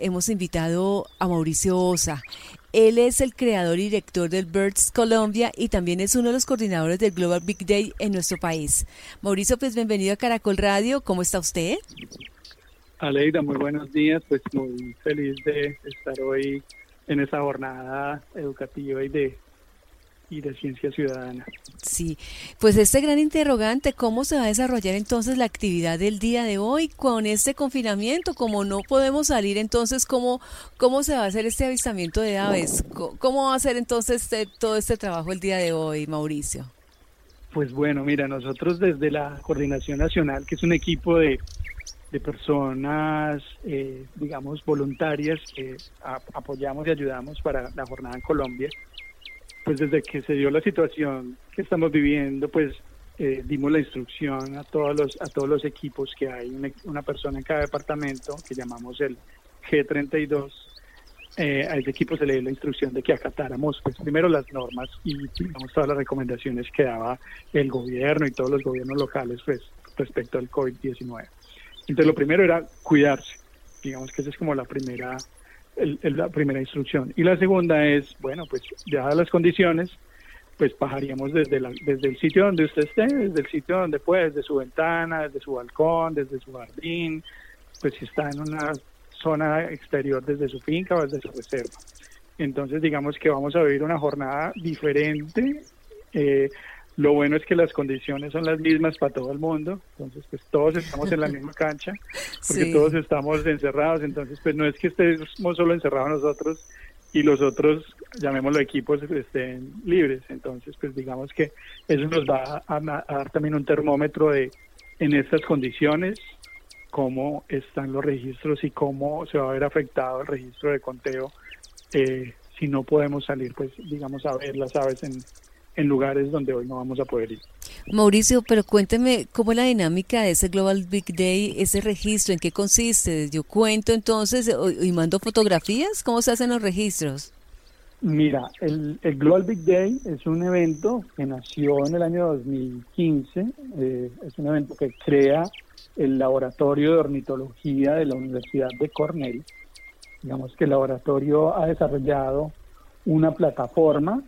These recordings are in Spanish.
hemos invitado a Mauricio Osa. Él es el creador y director del Birds Colombia y también es uno de los coordinadores del Global Big Day en nuestro país. Mauricio, pues bienvenido a Caracol Radio. ¿Cómo está usted? Aleida, muy buenos días. Pues muy feliz de estar hoy en esa jornada educativa y de y de ciencia ciudadana. Sí, pues este gran interrogante, ¿cómo se va a desarrollar entonces la actividad del día de hoy con este confinamiento? Como no podemos salir, entonces, ¿cómo, cómo se va a hacer este avistamiento de aves? ¿Cómo va a ser entonces este, todo este trabajo el día de hoy, Mauricio? Pues bueno, mira, nosotros desde la Coordinación Nacional, que es un equipo de, de personas, eh, digamos, voluntarias que apoyamos y ayudamos para la jornada en Colombia, pues desde que se dio la situación que estamos viviendo, pues eh, dimos la instrucción a todos los a todos los equipos que hay una, persona en cada departamento que llamamos el G32 eh, a ese equipo se le dio la instrucción de que acatáramos pues primero las normas y digamos todas las recomendaciones que daba el gobierno y todos los gobiernos locales pues respecto al COVID-19 entonces lo primero era cuidarse. Digamos que esa es como la primera la primera instrucción. Y la segunda es, bueno, pues ya las condiciones, pues bajaríamos desde, la, desde el sitio donde usted esté, desde el sitio donde puede, desde su ventana, desde su balcón, desde su jardín, pues si está en una zona exterior desde su finca o desde su reserva. Entonces digamos que vamos a vivir una jornada diferente. Eh, lo bueno es que las condiciones son las mismas para todo el mundo, entonces pues todos estamos en la misma cancha, porque todos estamos encerrados, entonces pues no es que estemos solo encerrados nosotros y los otros, llamémoslo equipos, estén libres, entonces pues digamos que eso nos va a, dar también un termómetro de en estas condiciones cómo están los registros y cómo se va a ver afectado el registro de conteo eh, si no podemos salir, pues digamos, a ver las aves en, en lugares donde hoy no vamos a poder ir. Mauricio, pero cuénteme cómo es la dinámica de ese Global Big Day, ese registro, en qué consiste. Yo cuento entonces y mando fotografías, ¿cómo se hacen los registros? Mira, el, Global Big Day es un evento que nació en el año 2015, eh, es un evento que crea el Laboratorio de Ornitología de la Universidad de Cornell. Digamos que el laboratorio ha desarrollado una plataforma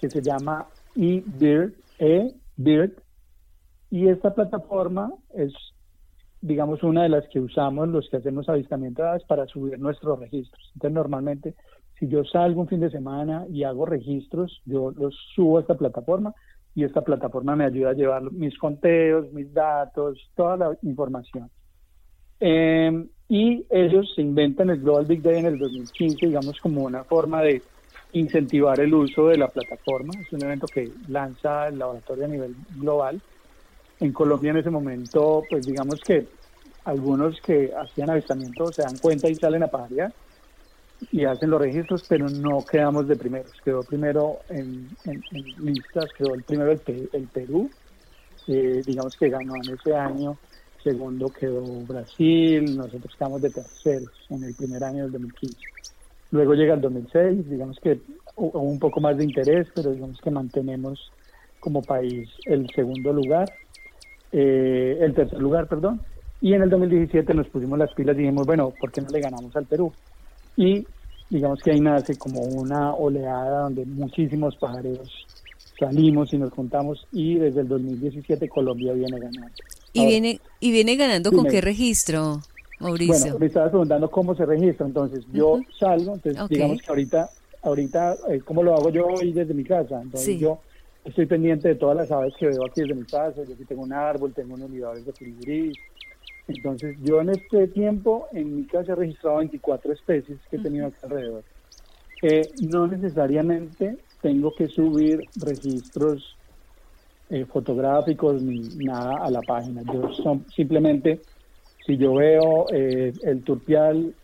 que se llama eBird, eBird, y esta plataforma es, digamos, una de las que usamos los que hacemos avistamiento de aves para subir nuestros registros. Entonces, normalmente, si yo salgo un fin de semana y hago registros, yo los subo a esta plataforma y esta plataforma me ayuda a llevar mis conteos, mis datos, toda la información. Em, y ellos se inventan el Global Big Day en el 2015, digamos, como una forma de incentivar el uso de la plataforma. Es un evento que lanza el laboratorio a nivel global. En Colombia en ese momento, pues digamos que algunos que hacían avistamiento se dan cuenta y salen a pajarear y hacen los registros, pero no quedamos de primeros. Quedó primero en, listas, quedó el primero el, Perú, digamos que ganó en ese año. Segundo quedó Brasil, nosotros quedamos de terceros en el primer año del 2015. Luego llega el 2006, digamos que hubo un poco más de interés, pero digamos que mantenemos como país el segundo lugar, eh, el tercer lugar, perdón. Y en el 2017 nos pusimos las pilas y dijimos, bueno, ¿por qué no le ganamos al Perú? Y digamos que ahí nace como una oleada donde muchísimos pajareros salimos y nos juntamos y desde el 2017 Colombia viene ganando. ¿Y, viene, y viene ganando con qué registro? Mauricio. Bueno, me estaba preguntando cómo se registra, entonces yo salgo, entonces digamos que ahorita, ahorita, eh, ¿cómo lo hago yo hoy desde mi casa? Entonces yo estoy pendiente de todas las aves que veo aquí desde mi casa, yo aquí tengo un árbol, tengo unos unidades de filigrís, entonces yo en este tiempo en mi casa he registrado 24 especies que he tenido aquí alrededor. Eh, no necesariamente tengo que subir registros eh, fotográficos ni nada a la página, yo son, simplemente si yo veo eh, el turpial,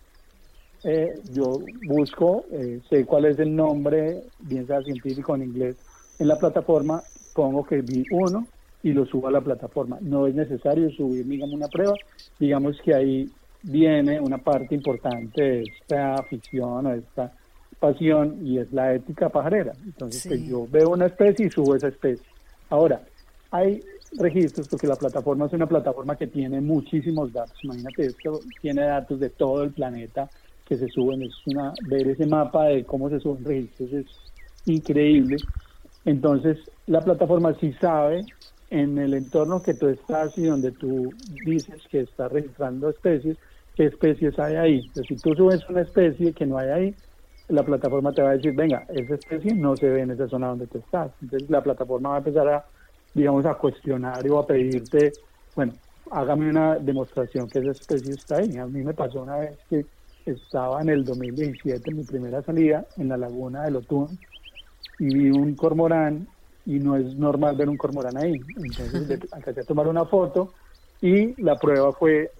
eh, yo busco, eh, sé cuál es el nombre, bien sea científico en inglés, en la plataforma, pongo que vi uno y lo subo a la plataforma. No es necesario subir, digamos, una prueba. Digamos que ahí viene una parte importante de esta afición o esta pasión y es la ética pajarera. Entonces, pues, yo veo una especie y subo esa especie. Ahora, hay registros porque la plataforma es una plataforma que tiene muchísimos datos. Imagínate, esto tiene datos de todo el planeta, que se suben, es una, ver ese mapa de cómo se suben registros es increíble. Entonces, la plataforma sí sabe en el entorno que tú estás y donde tú dices que estás registrando especies, qué especies hay ahí. Entonces, si tú subes una especie que no hay ahí, la plataforma te va a decir, venga, esa especie no se ve en esa zona donde tú estás. Entonces, la plataforma va a empezar a, digamos, a cuestionar o a pedirte, bueno, hágame una demostración que esa especie está ahí. A mí me pasó una vez que estaba en el 2017, en mi primera salida, en la laguna de Lotún, y vi un cormorán, y no es normal ver un cormorán ahí. Entonces alcancé a tomar una foto, y la prueba fue,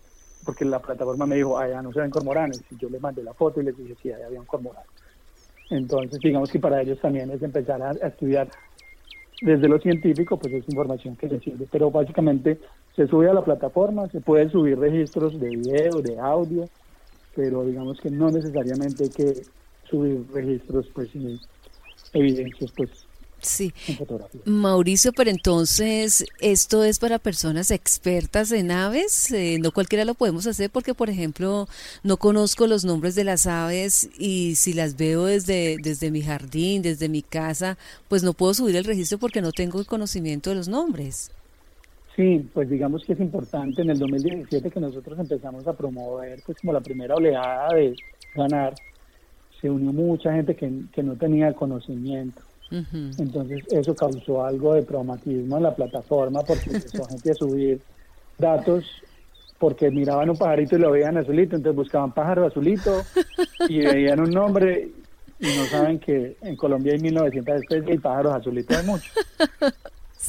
porque la plataforma me dijo, allá no se ven cormoranes, y yo le mandé la foto y les dije, sí, allá había un cormorán. Entonces, digamos que para ellos también es empezar a, a estudiar desde lo científico, pues es información que les sirve. Pero básicamente se sube a la plataforma, se pueden subir registros de video, de audio, pero digamos que no necesariamente hay que subir registros, pues, evidencias, pues, Sí. Mauricio, pero entonces, ¿esto es para personas expertas en aves? Eh, no cualquiera lo podemos hacer porque, por ejemplo, no conozco los nombres de las aves y si las veo desde, desde mi jardín, desde mi casa, pues no puedo subir el registro porque no tengo el conocimiento de los nombres. Sí, pues digamos que es importante en el 2017 que nosotros empezamos a promover, pues como la primera oleada de ganar, se unió mucha gente que, que no tenía conocimiento. Entonces eso causó algo de traumatismo en la plataforma porque empezó gente a subir datos porque miraban un pajarito y lo veían azulito, entonces buscaban pájaro azulito y veían un nombre y no saben que en Colombia hay 1900 especies y pájaros azulitos hay muchos.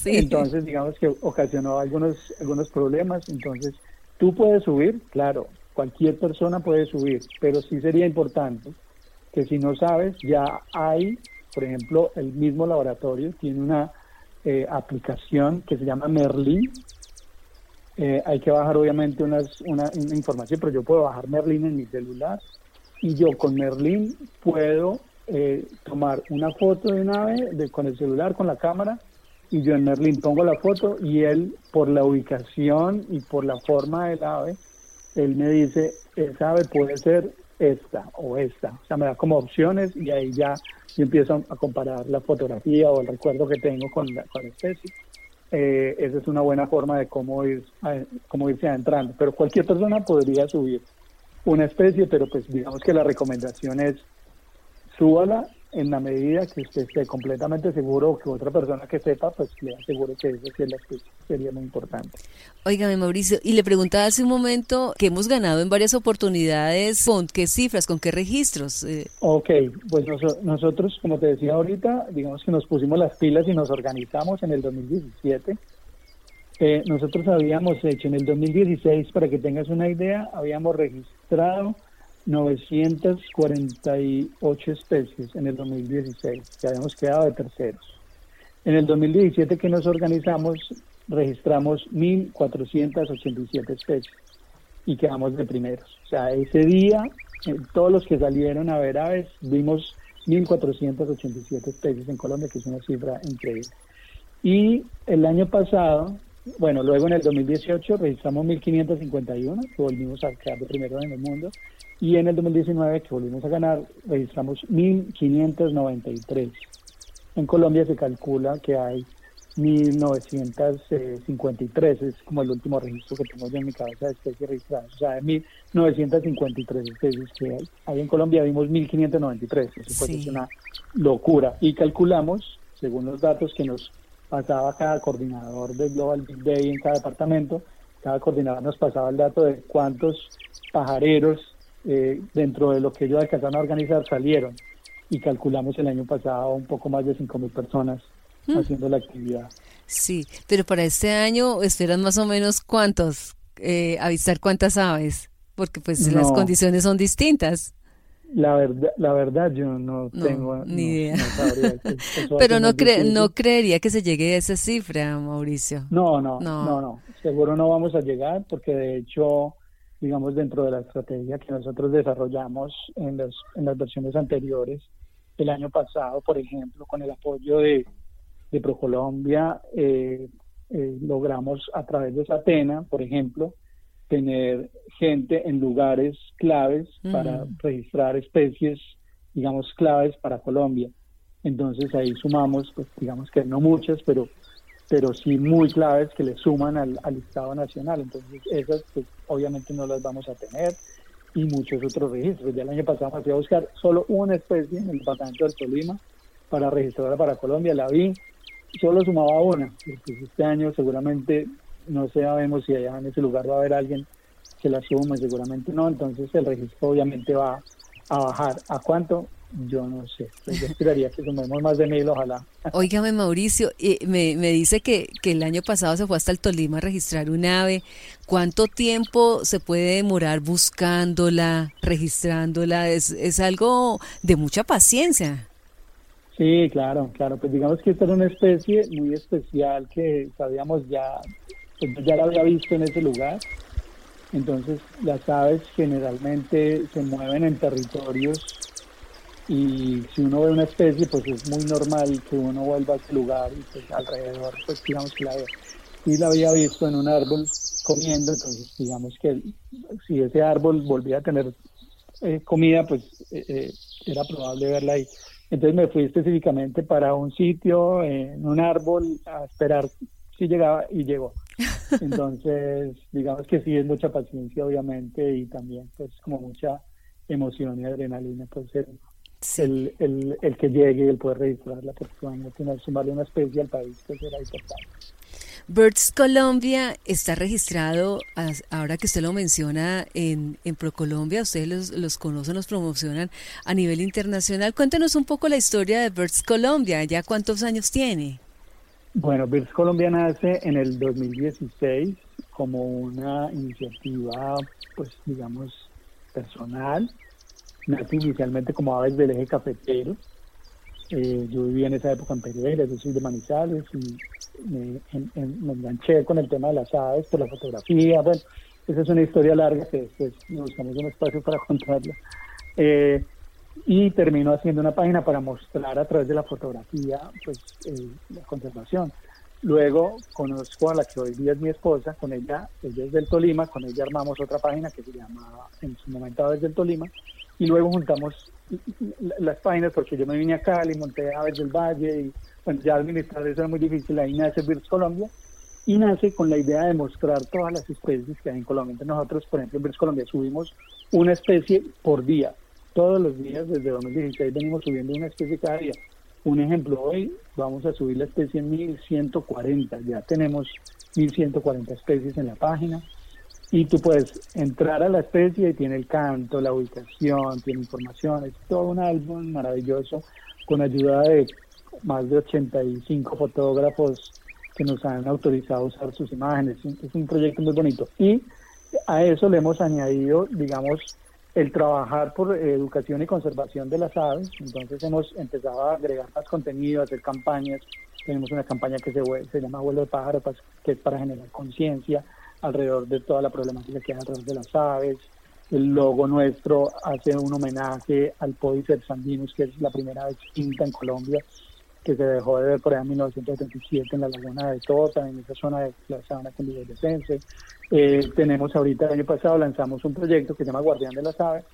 Entonces, digamos que ocasionó algunos, algunos problemas. Entonces, tú puedes subir, claro, cualquier persona puede subir, pero sí sería importante que si no sabes, ya hay, por ejemplo, el mismo laboratorio tiene una eh, aplicación que se llama Merlin. Eh, hay que bajar obviamente unas, una, información, pero yo puedo bajar Merlin en mi celular y yo con Merlin puedo eh, tomar una foto de un ave de, con el celular, con la cámara, y yo en Merlin pongo la foto y él, por la ubicación y por la forma del ave, él me dice, esa ave puede ser esta o esta. O sea, me da como opciones y ahí ya yo empiezo a comparar la fotografía o el recuerdo que tengo con la, especie. Eh, esa es una buena forma de cómo, ir, cómo irse adentrando. Pero cualquier persona podría subir una especie, pero pues digamos que la recomendación es súbala en la medida que usted esté completamente seguro que otra persona que sepa, pues le aseguro que eso sería muy importante. Óigame, Mauricio, y le preguntaba hace un momento que hemos ganado en varias oportunidades, ¿con qué cifras, con qué registros? Eh, ok, pues nosotros, como te decía ahorita, digamos que nos pusimos las pilas y nos organizamos en el 2017. Eh, nosotros habíamos hecho en el 2016, para que tengas una idea, habíamos registrado 948 especies en el 2016, que habíamos quedado de terceros. En el 2017 que nos organizamos, registramos 1.487 especies y quedamos de primeros. O sea, ese día, eh, todos los que salieron a ver aves, vimos 1.487 especies en Colombia, que es una cifra increíble. Y el año pasado, bueno, luego en el 2018 registramos 1.551, que volvimos a quedar de primero en el mundo, y en el 2019, que volvimos a ganar, registramos 1.593. En Colombia se calcula que hay 1.953, es como el último registro que tengo yo en mi cabeza de especies registradas. O sea, de 1.953 especies que hay. Ahí en Colombia vimos 1.593, eso es una locura. Y calculamos, según los datos que nos pasaba cada coordinador de Global Big Day en cada departamento, cada coordinador nos pasaba el dato de cuántos pajareros eh, dentro de lo que ellos alcanzaron a organizar salieron y calculamos el año pasado un poco más de 5.000 personas mm. haciendo la actividad. Sí, pero para este año esperan más o menos cuántos, eh, avisar cuántas aves, porque pues las condiciones son distintas. La verdad, la verdad yo no, tengo ni idea. pero no, no creería que se llegue a esa cifra, Mauricio. No, no, no, no, no. Seguro no vamos a llegar porque de hecho digamos, dentro de la estrategia que nosotros desarrollamos en, en las versiones anteriores. El año pasado, por ejemplo, con el apoyo de, de ProColombia, eh, eh, logramos a través de Satena, por ejemplo, tener gente en lugares claves para registrar especies, digamos, claves para Colombia. Entonces ahí sumamos, pues digamos que no muchas, pero pero sí muy claves que le suman al, al Estado Nacional. Entonces esas pues obviamente no las vamos a tener y muchos otros registros. Ya el año pasado me fui a buscar solo una especie en el departamento del Tolima para registrarla para Colombia, la vi, solo sumaba una. Pues este año seguramente no sabemos si allá en ese lugar va a haber alguien que la sume, seguramente no, entonces el registro obviamente va a bajar. ¿A cuánto? Yo no sé. Pues yo esperaría que sumemos más de mil, ojalá. Óigame, Mauricio, me, me dice que, que el año pasado se fue hasta el Tolima a registrar un ave. ¿Cuánto tiempo se puede demorar buscándola, registrándola? Es, es algo de mucha paciencia. Sí, claro, claro. Pues digamos que esta era una especie muy especial que sabíamos ya, pues ya la había visto en ese lugar. Entonces las aves generalmente se mueven en territorios y si uno ve una especie, pues es muy normal que uno vuelva a ese lugar y pues alrededor, pues digamos que la. Y la había visto en un árbol comiendo, entonces digamos que si ese árbol volvía a tener eh, comida, pues eh, eh, era probable verla ahí. Entonces me fui específicamente para un sitio, en un árbol, a esperar si llegaba y llegó. Entonces, digamos que sí es mucha paciencia, obviamente, y también pues como mucha emoción y adrenalina, pues el, el, el, que llegue y el poder registrarla, porque van a tener sumarle una especie al país, que será importante. Birds Colombia está registrado, ahora que usted lo menciona, en, en ProColombia, ustedes los, los, conocen, los promocionan a nivel internacional. Cuéntenos un poco la historia de Birds Colombia, ¿ya cuántos años tiene? Bueno, Birds Colombia nace en el 2016 como una iniciativa, pues digamos, personal. Nace inicialmente como aves del eje cafetero. Eh, yo vivía en esa época en Pereira, yo soy de Manizales y me, enganché con el tema de las aves por la fotografía. Bueno, esa es una historia larga que después buscamos un espacio para contarla. Eh, y termino haciendo una página para mostrar a través de la fotografía pues eh, la conservación. Luego conozco a la que hoy día es mi esposa, con ella, ella es del Tolima, con ella armamos otra página que se llama en su momento Aves del Tolima, y luego juntamos las páginas porque yo me vine a Cali, monté Aves del Valle y bueno, ya administrar eso era muy difícil, ahí nace Birds Colombia y nace con la idea de mostrar todas las especies que hay en Colombia. Entonces nosotros, por ejemplo, en Birds Colombia subimos una especie por día, todos los días desde 2016 venimos subiendo una especie cada día. Un ejemplo, hoy vamos a subir la especie 1140, ya tenemos 1140 especies en la página y tú puedes entrar a la especie y tiene el canto, la ubicación, tiene información, es todo un álbum maravilloso con ayuda de más de 85 fotógrafos que nos han autorizado usar sus imágenes. Es un proyecto muy bonito. Y a eso le hemos añadido, digamos, el trabajar por educación y conservación de las aves. Entonces hemos empezado a agregar más contenido, a hacer campañas. Tenemos una campaña que se, llama Vuelo de Pájaro, pues, que es para generar conciencia alrededor de toda la problemática que hay alrededor de las aves. El logo nuestro hace un homenaje al Podiceps sandinus, que es la primera vez extinta en Colombia que se dejó de ver por allá en 1937 en la laguna de Tota, en esa zona de la sabana cundiboyacense. Eh, tenemos ahorita, el año pasado, lanzamos un proyecto que se llama Guardián de las Aves,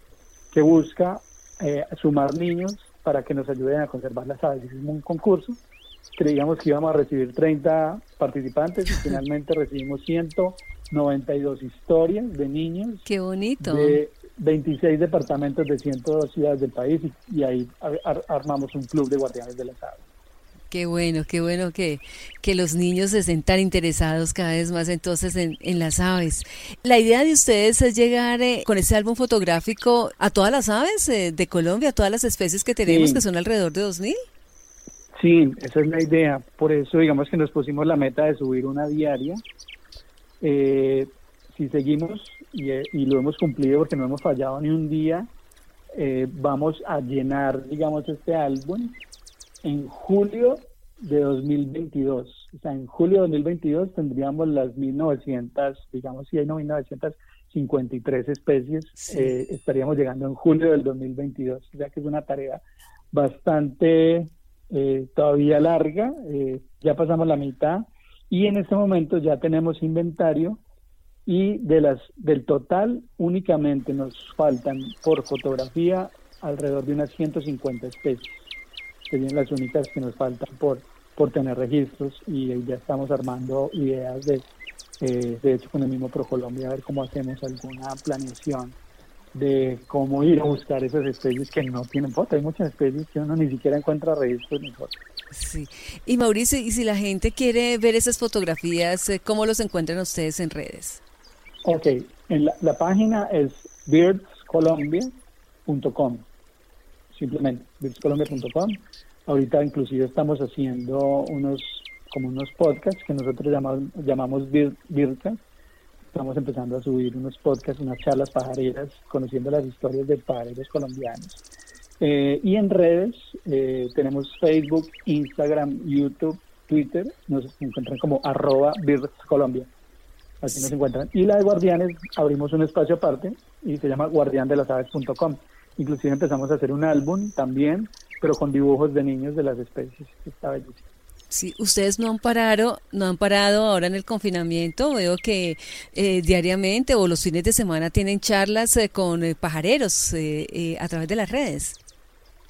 que busca eh, sumar niños para que nos ayuden a conservar las aves. Hicimos un concurso, creíamos que íbamos a recibir 30 participantes y finalmente recibimos 192 historias de niños. ¡Qué bonito! De 26 departamentos de 102 ciudades del país y, ahí armamos un club de guardianes de las aves. Qué bueno, qué bueno que, que los niños estén tan interesados cada vez más entonces en, las aves. La idea de ustedes es llegar eh, con ese álbum fotográfico a todas las aves eh, de Colombia, a todas las especies que tenemos, que son alrededor de 2.000. Sí, esa es la idea. Por eso digamos que nos pusimos la meta de subir una diaria. Eh, si seguimos y, y, lo hemos cumplido porque no hemos fallado ni un día, vamos a llenar, digamos, este álbum en julio de 2022. O sea, en julio de 2022 tendríamos las 1900, digamos, si hay 1953 especies, eh, estaríamos llegando en julio del 2022. O sea que es una tarea bastante eh, todavía larga, eh, ya pasamos la mitad y en este momento ya tenemos inventario y de las del total únicamente nos faltan por fotografía alrededor de unas 150 especies. Serían las únicas que nos faltan por, por tener registros y ya estamos armando ideas de, eh, de hecho con el mismo ProColombia, a ver cómo hacemos alguna planeación de cómo ir a buscar esas especies que no tienen foto. Hay muchas especies que uno ni siquiera encuentra registros ni fotos. Sí. Y Mauricio, y si la gente quiere ver esas fotografías, eh, ¿cómo los encuentran ustedes en redes? Ok, en la, página es birdscolombia.com, simplemente birdscolombia.com. Ahorita inclusive estamos haciendo unos como unos podcasts que nosotros llamamos, llamamos Estamos empezando a subir unos podcasts, unas charlas pajareras, conociendo las historias de pajareros colombianos. Eh, y en redes eh, tenemos Facebook, Instagram, YouTube, Twitter. Nos encuentran como arroba Colombia. Así nos encuentran. Y la de Guardianes abrimos un espacio aparte y se llama guardiandelasaves.com. Inclusive empezamos a hacer un álbum también, pero con dibujos de niños de las especies. Está bellísimo. Sí, ustedes no han parado, no han parado ahora en el confinamiento. Veo que eh, diariamente o los fines de semana tienen charlas eh, con eh, pajareros a través de las redes.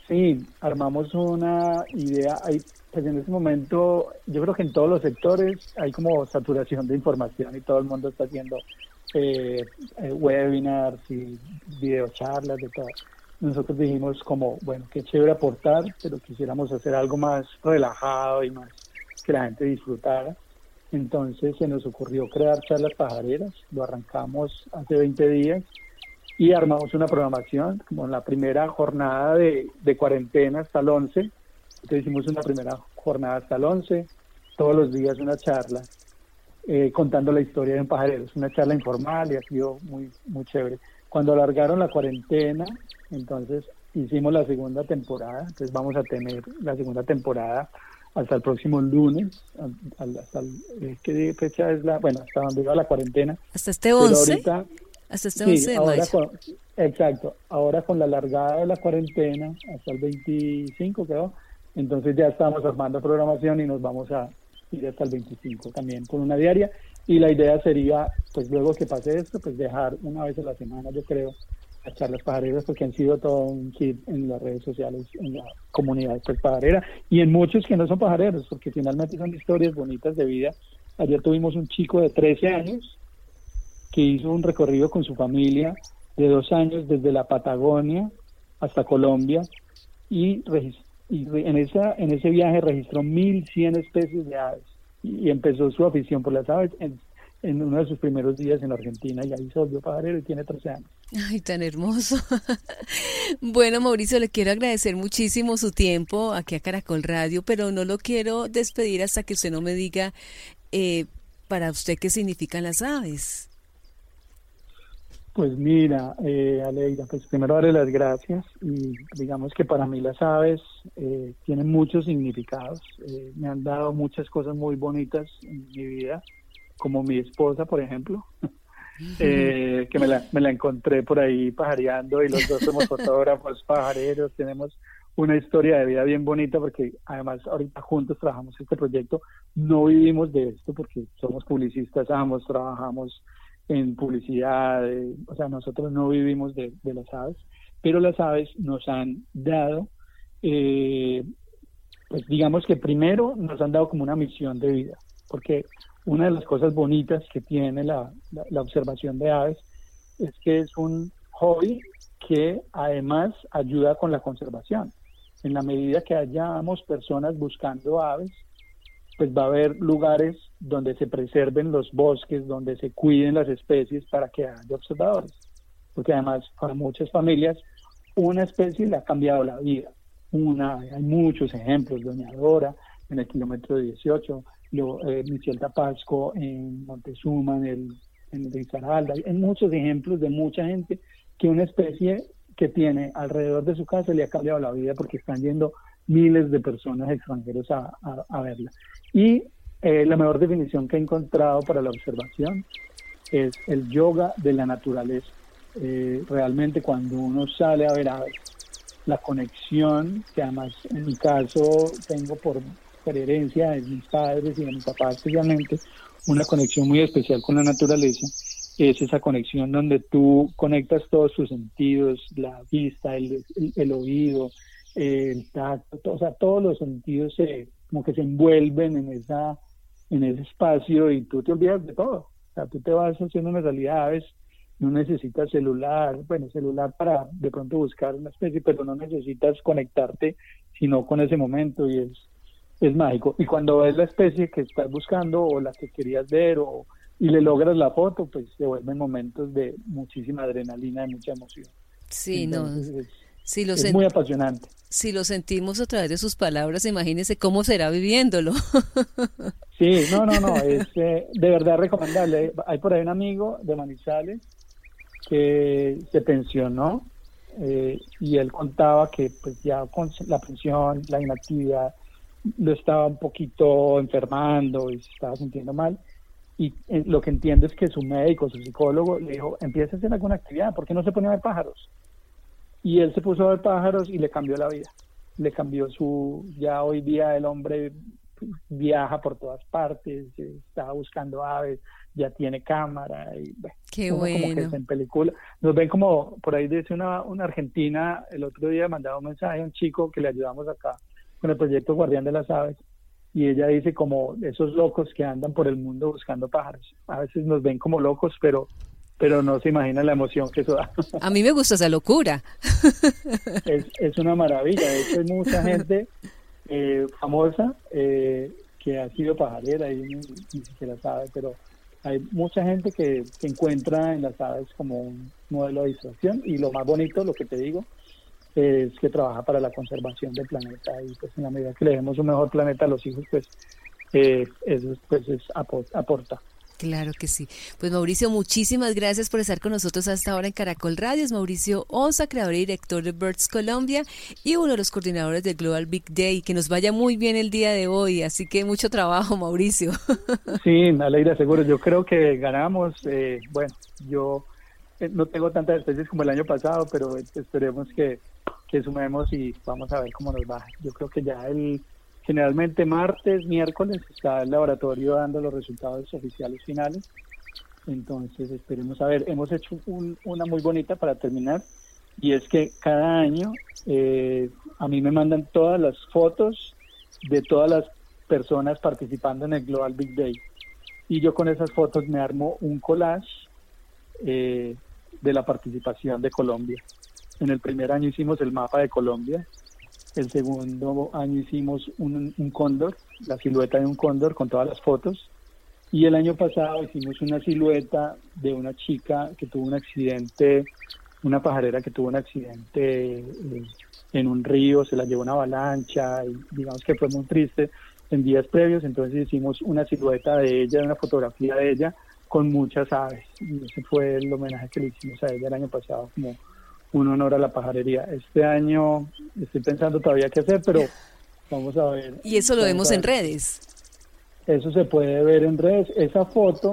Sí, armamos una idea. Hay, pues en este momento, yo creo que en todos los sectores hay como saturación de información y todo el mundo está haciendo webinars y videocharlas de todo. Nosotros dijimos como, bueno, qué chévere aportar, pero quisiéramos hacer algo más relajado y más que la gente disfrutara. Entonces se nos ocurrió crear charlas pajareras, lo arrancamos hace 20 días y armamos una programación, como en la primera jornada de, cuarentena hasta el 11, entonces hicimos una primera jornada hasta el 11, todos los días una charla eh, contando la historia de un pajarero, es una charla informal y ha sido muy, muy chévere. Cuando alargaron la cuarentena, entonces hicimos la segunda temporada, entonces vamos a tener la segunda temporada hasta el próximo lunes, hasta el, ¿qué fecha es la? Bueno, hasta donde iba la cuarentena. Hasta este 11. hasta este 11 de ahora exacto, ahora con la largada de la cuarentena hasta el 25 creo, entonces ya estamos armando programación y nos vamos a ir hasta el 25 también con una diaria y la idea sería, pues luego que pase esto, pues dejar una vez a la semana, yo creo, las charlas pajareras porque han sido todo un hit en las redes sociales, en la comunidad pues, pajarera y en muchos que no son pajareros, porque finalmente son historias bonitas de vida. Ayer tuvimos un chico de 13 años que hizo un recorrido con su familia de dos años desde la Patagonia hasta Colombia y, y en, esa, en ese viaje registró 1.100 especies de aves y empezó su afición por las aves en, uno de sus primeros días en Argentina y ahí se volvió pajarero y tiene 13 años. Ay, tan hermoso. bueno, Mauricio, le quiero agradecer muchísimo su tiempo aquí a Caracol Radio, pero no lo quiero despedir hasta que usted no me diga eh, para usted qué significan las aves. Pues mira, eh, Aleida, pues primero darle las gracias y digamos que para mí las aves eh, tienen muchos significados. Eh, me han dado muchas cosas muy bonitas en mi vida, como mi esposa, por ejemplo, eh, que me la, me la encontré por ahí pajareando y los dos somos fotógrafos pajareros, tenemos una historia de vida bien bonita porque además ahorita juntos trabajamos este proyecto, no vivimos de esto porque somos publicistas, ambos trabajamos en publicidad, eh, o sea, nosotros no vivimos de, las aves, pero las aves nos han dado, eh, pues digamos que primero nos han dado como una misión de vida, porque una de las cosas bonitas que tiene la, la observación de aves es que es un hobby que además ayuda con la conservación. En la medida que hayamos personas buscando aves, pues va a haber lugares donde se preserven los bosques, donde se cuiden las especies para que haya observadores. Porque además para muchas familias una especie le ha cambiado la vida. Una, hay muchos ejemplos, Doña Dora en el kilómetro 18, lo, eh, Michel Tapasco en Montezuma, en el, en el Risaralda. Hay muchos ejemplos de mucha gente que una especie que tiene alrededor de su casa le ha cambiado la vida porque están yendo miles de personas extranjeros a, a verla. Y eh, la mejor definición que he encontrado para la observación es el yoga de la naturaleza. Eh, realmente cuando uno sale a ver aves, la conexión, que además en mi caso tengo por, herencia de mis padres y de mi papá especialmente, una conexión muy especial con la naturaleza, es esa conexión donde tú conectas todos tus sentidos, la vista, el, el, oído, el tacto, o sea, todos los sentidos se, como que se envuelven en esa en ese espacio y tú te olvidas de todo. O sea, tú te vas haciendo una realidad, no necesitas celular, bueno, celular para de pronto buscar una especie, pero no necesitas conectarte sino con ese momento y es, es mágico. Y cuando ves la especie que estás buscando o la que querías ver o y le logras la foto, pues se vuelven momentos de muchísima adrenalina, y mucha emoción. Sí, no. Es, muy apasionante. Si lo sentimos a través de sus palabras, imagínese cómo será viviéndolo. sí, no, no, no, es eh, de verdad recomendable. Hay por ahí un amigo de Manizales que se pensionó eh, y él contaba que pues ya con la pensión, la inactividad, lo estaba un poquito enfermando y se estaba sintiendo mal y eh, lo que entiendo es que su médico, su psicólogo, le dijo, empieza a hacer alguna actividad, ¿por qué no se pone a ver pájaros? Y él se puso a ver pájaros y le cambió la vida. Le cambió su, ya hoy día el hombre viaja por todas partes, está buscando aves, ya tiene cámara y Qué bueno. como que en película. Nos ven como, por ahí dice una, una argentina, el otro día mandaba un mensaje a un chico que le ayudamos acá con el proyecto Guardián de las Aves y ella dice como esos locos que andan por el mundo buscando pájaros. A veces nos ven como locos, pero pero no se imagina la emoción que eso da. A mí me gusta esa locura. Es, es una maravilla. De hecho, hay mucha gente eh, famosa eh, que ha sido pajarera y ni, siquiera sabe, pero hay mucha gente que encuentra en las aves como un modelo de distracción y lo más bonito, lo que te digo, es que trabaja para la conservación del planeta y pues en la medida que le demos un mejor planeta a los hijos pues eh, eso pues es aporta. Claro que sí. Pues Mauricio, muchísimas gracias por estar con nosotros hasta ahora en Caracol Radio. Es Mauricio Osa, creador y director de Birds Colombia y uno de los coordinadores del Global Big Day. Que nos vaya muy bien el día de hoy, así que mucho trabajo, Mauricio. Sí, me seguro. Yo creo que ganamos. Eh, bueno, yo eh, no tengo tantas especies como el año pasado, pero esperemos que que sumemos y vamos a ver cómo nos va. Yo creo que ya el generalmente martes, miércoles está el laboratorio dando los resultados oficiales finales. Entonces esperemos a ver. Hemos hecho una muy bonita para terminar y es que cada año eh, a mí me mandan todas las fotos de todas las personas participando en el Global Big Day y yo con esas fotos me armo un collage eh, de la participación de Colombia. En el primer año hicimos el mapa de Colombia, el segundo año hicimos un, cóndor, la silueta de un cóndor con todas las fotos, y el año pasado hicimos una silueta de una chica que tuvo un accidente, una pajarera que tuvo un accidente eh, en un río, se la llevó una avalancha, y digamos que fue muy triste en días previos, entonces hicimos una silueta de ella, una fotografía de ella con muchas aves, y ese fue el homenaje que le hicimos a ella el año pasado como un honor a la pajarería. Este año estoy pensando todavía qué hacer, pero vamos a ver. Y eso lo vemos en redes. Eso se puede ver en redes. Esa foto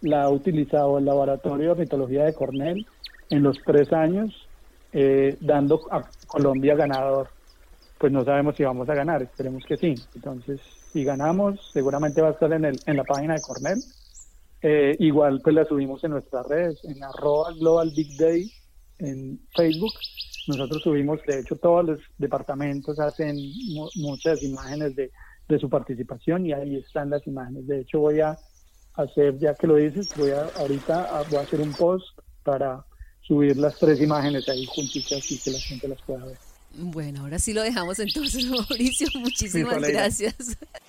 la ha utilizado el Laboratorio de Ornitología de Cornell en los tres años, eh, dando a Colombia ganador. Pues no sabemos si vamos a ganar, esperemos que sí. Entonces, si ganamos, seguramente va a estar en, el, en la página de Cornell. Eh, igual pues la subimos en nuestras redes, en arroba Global Big Day en Facebook. Nosotros subimos, de hecho, todos los departamentos hacen muchas imágenes de, de, su participación y ahí están las imágenes. De hecho, voy a hacer, ya que lo dices, voy a ahorita voy a hacer un post para subir las tres imágenes ahí juntitas y que la gente las pueda ver. Bueno, ahora sí lo dejamos entonces, Mauricio. Muchísimas gracias.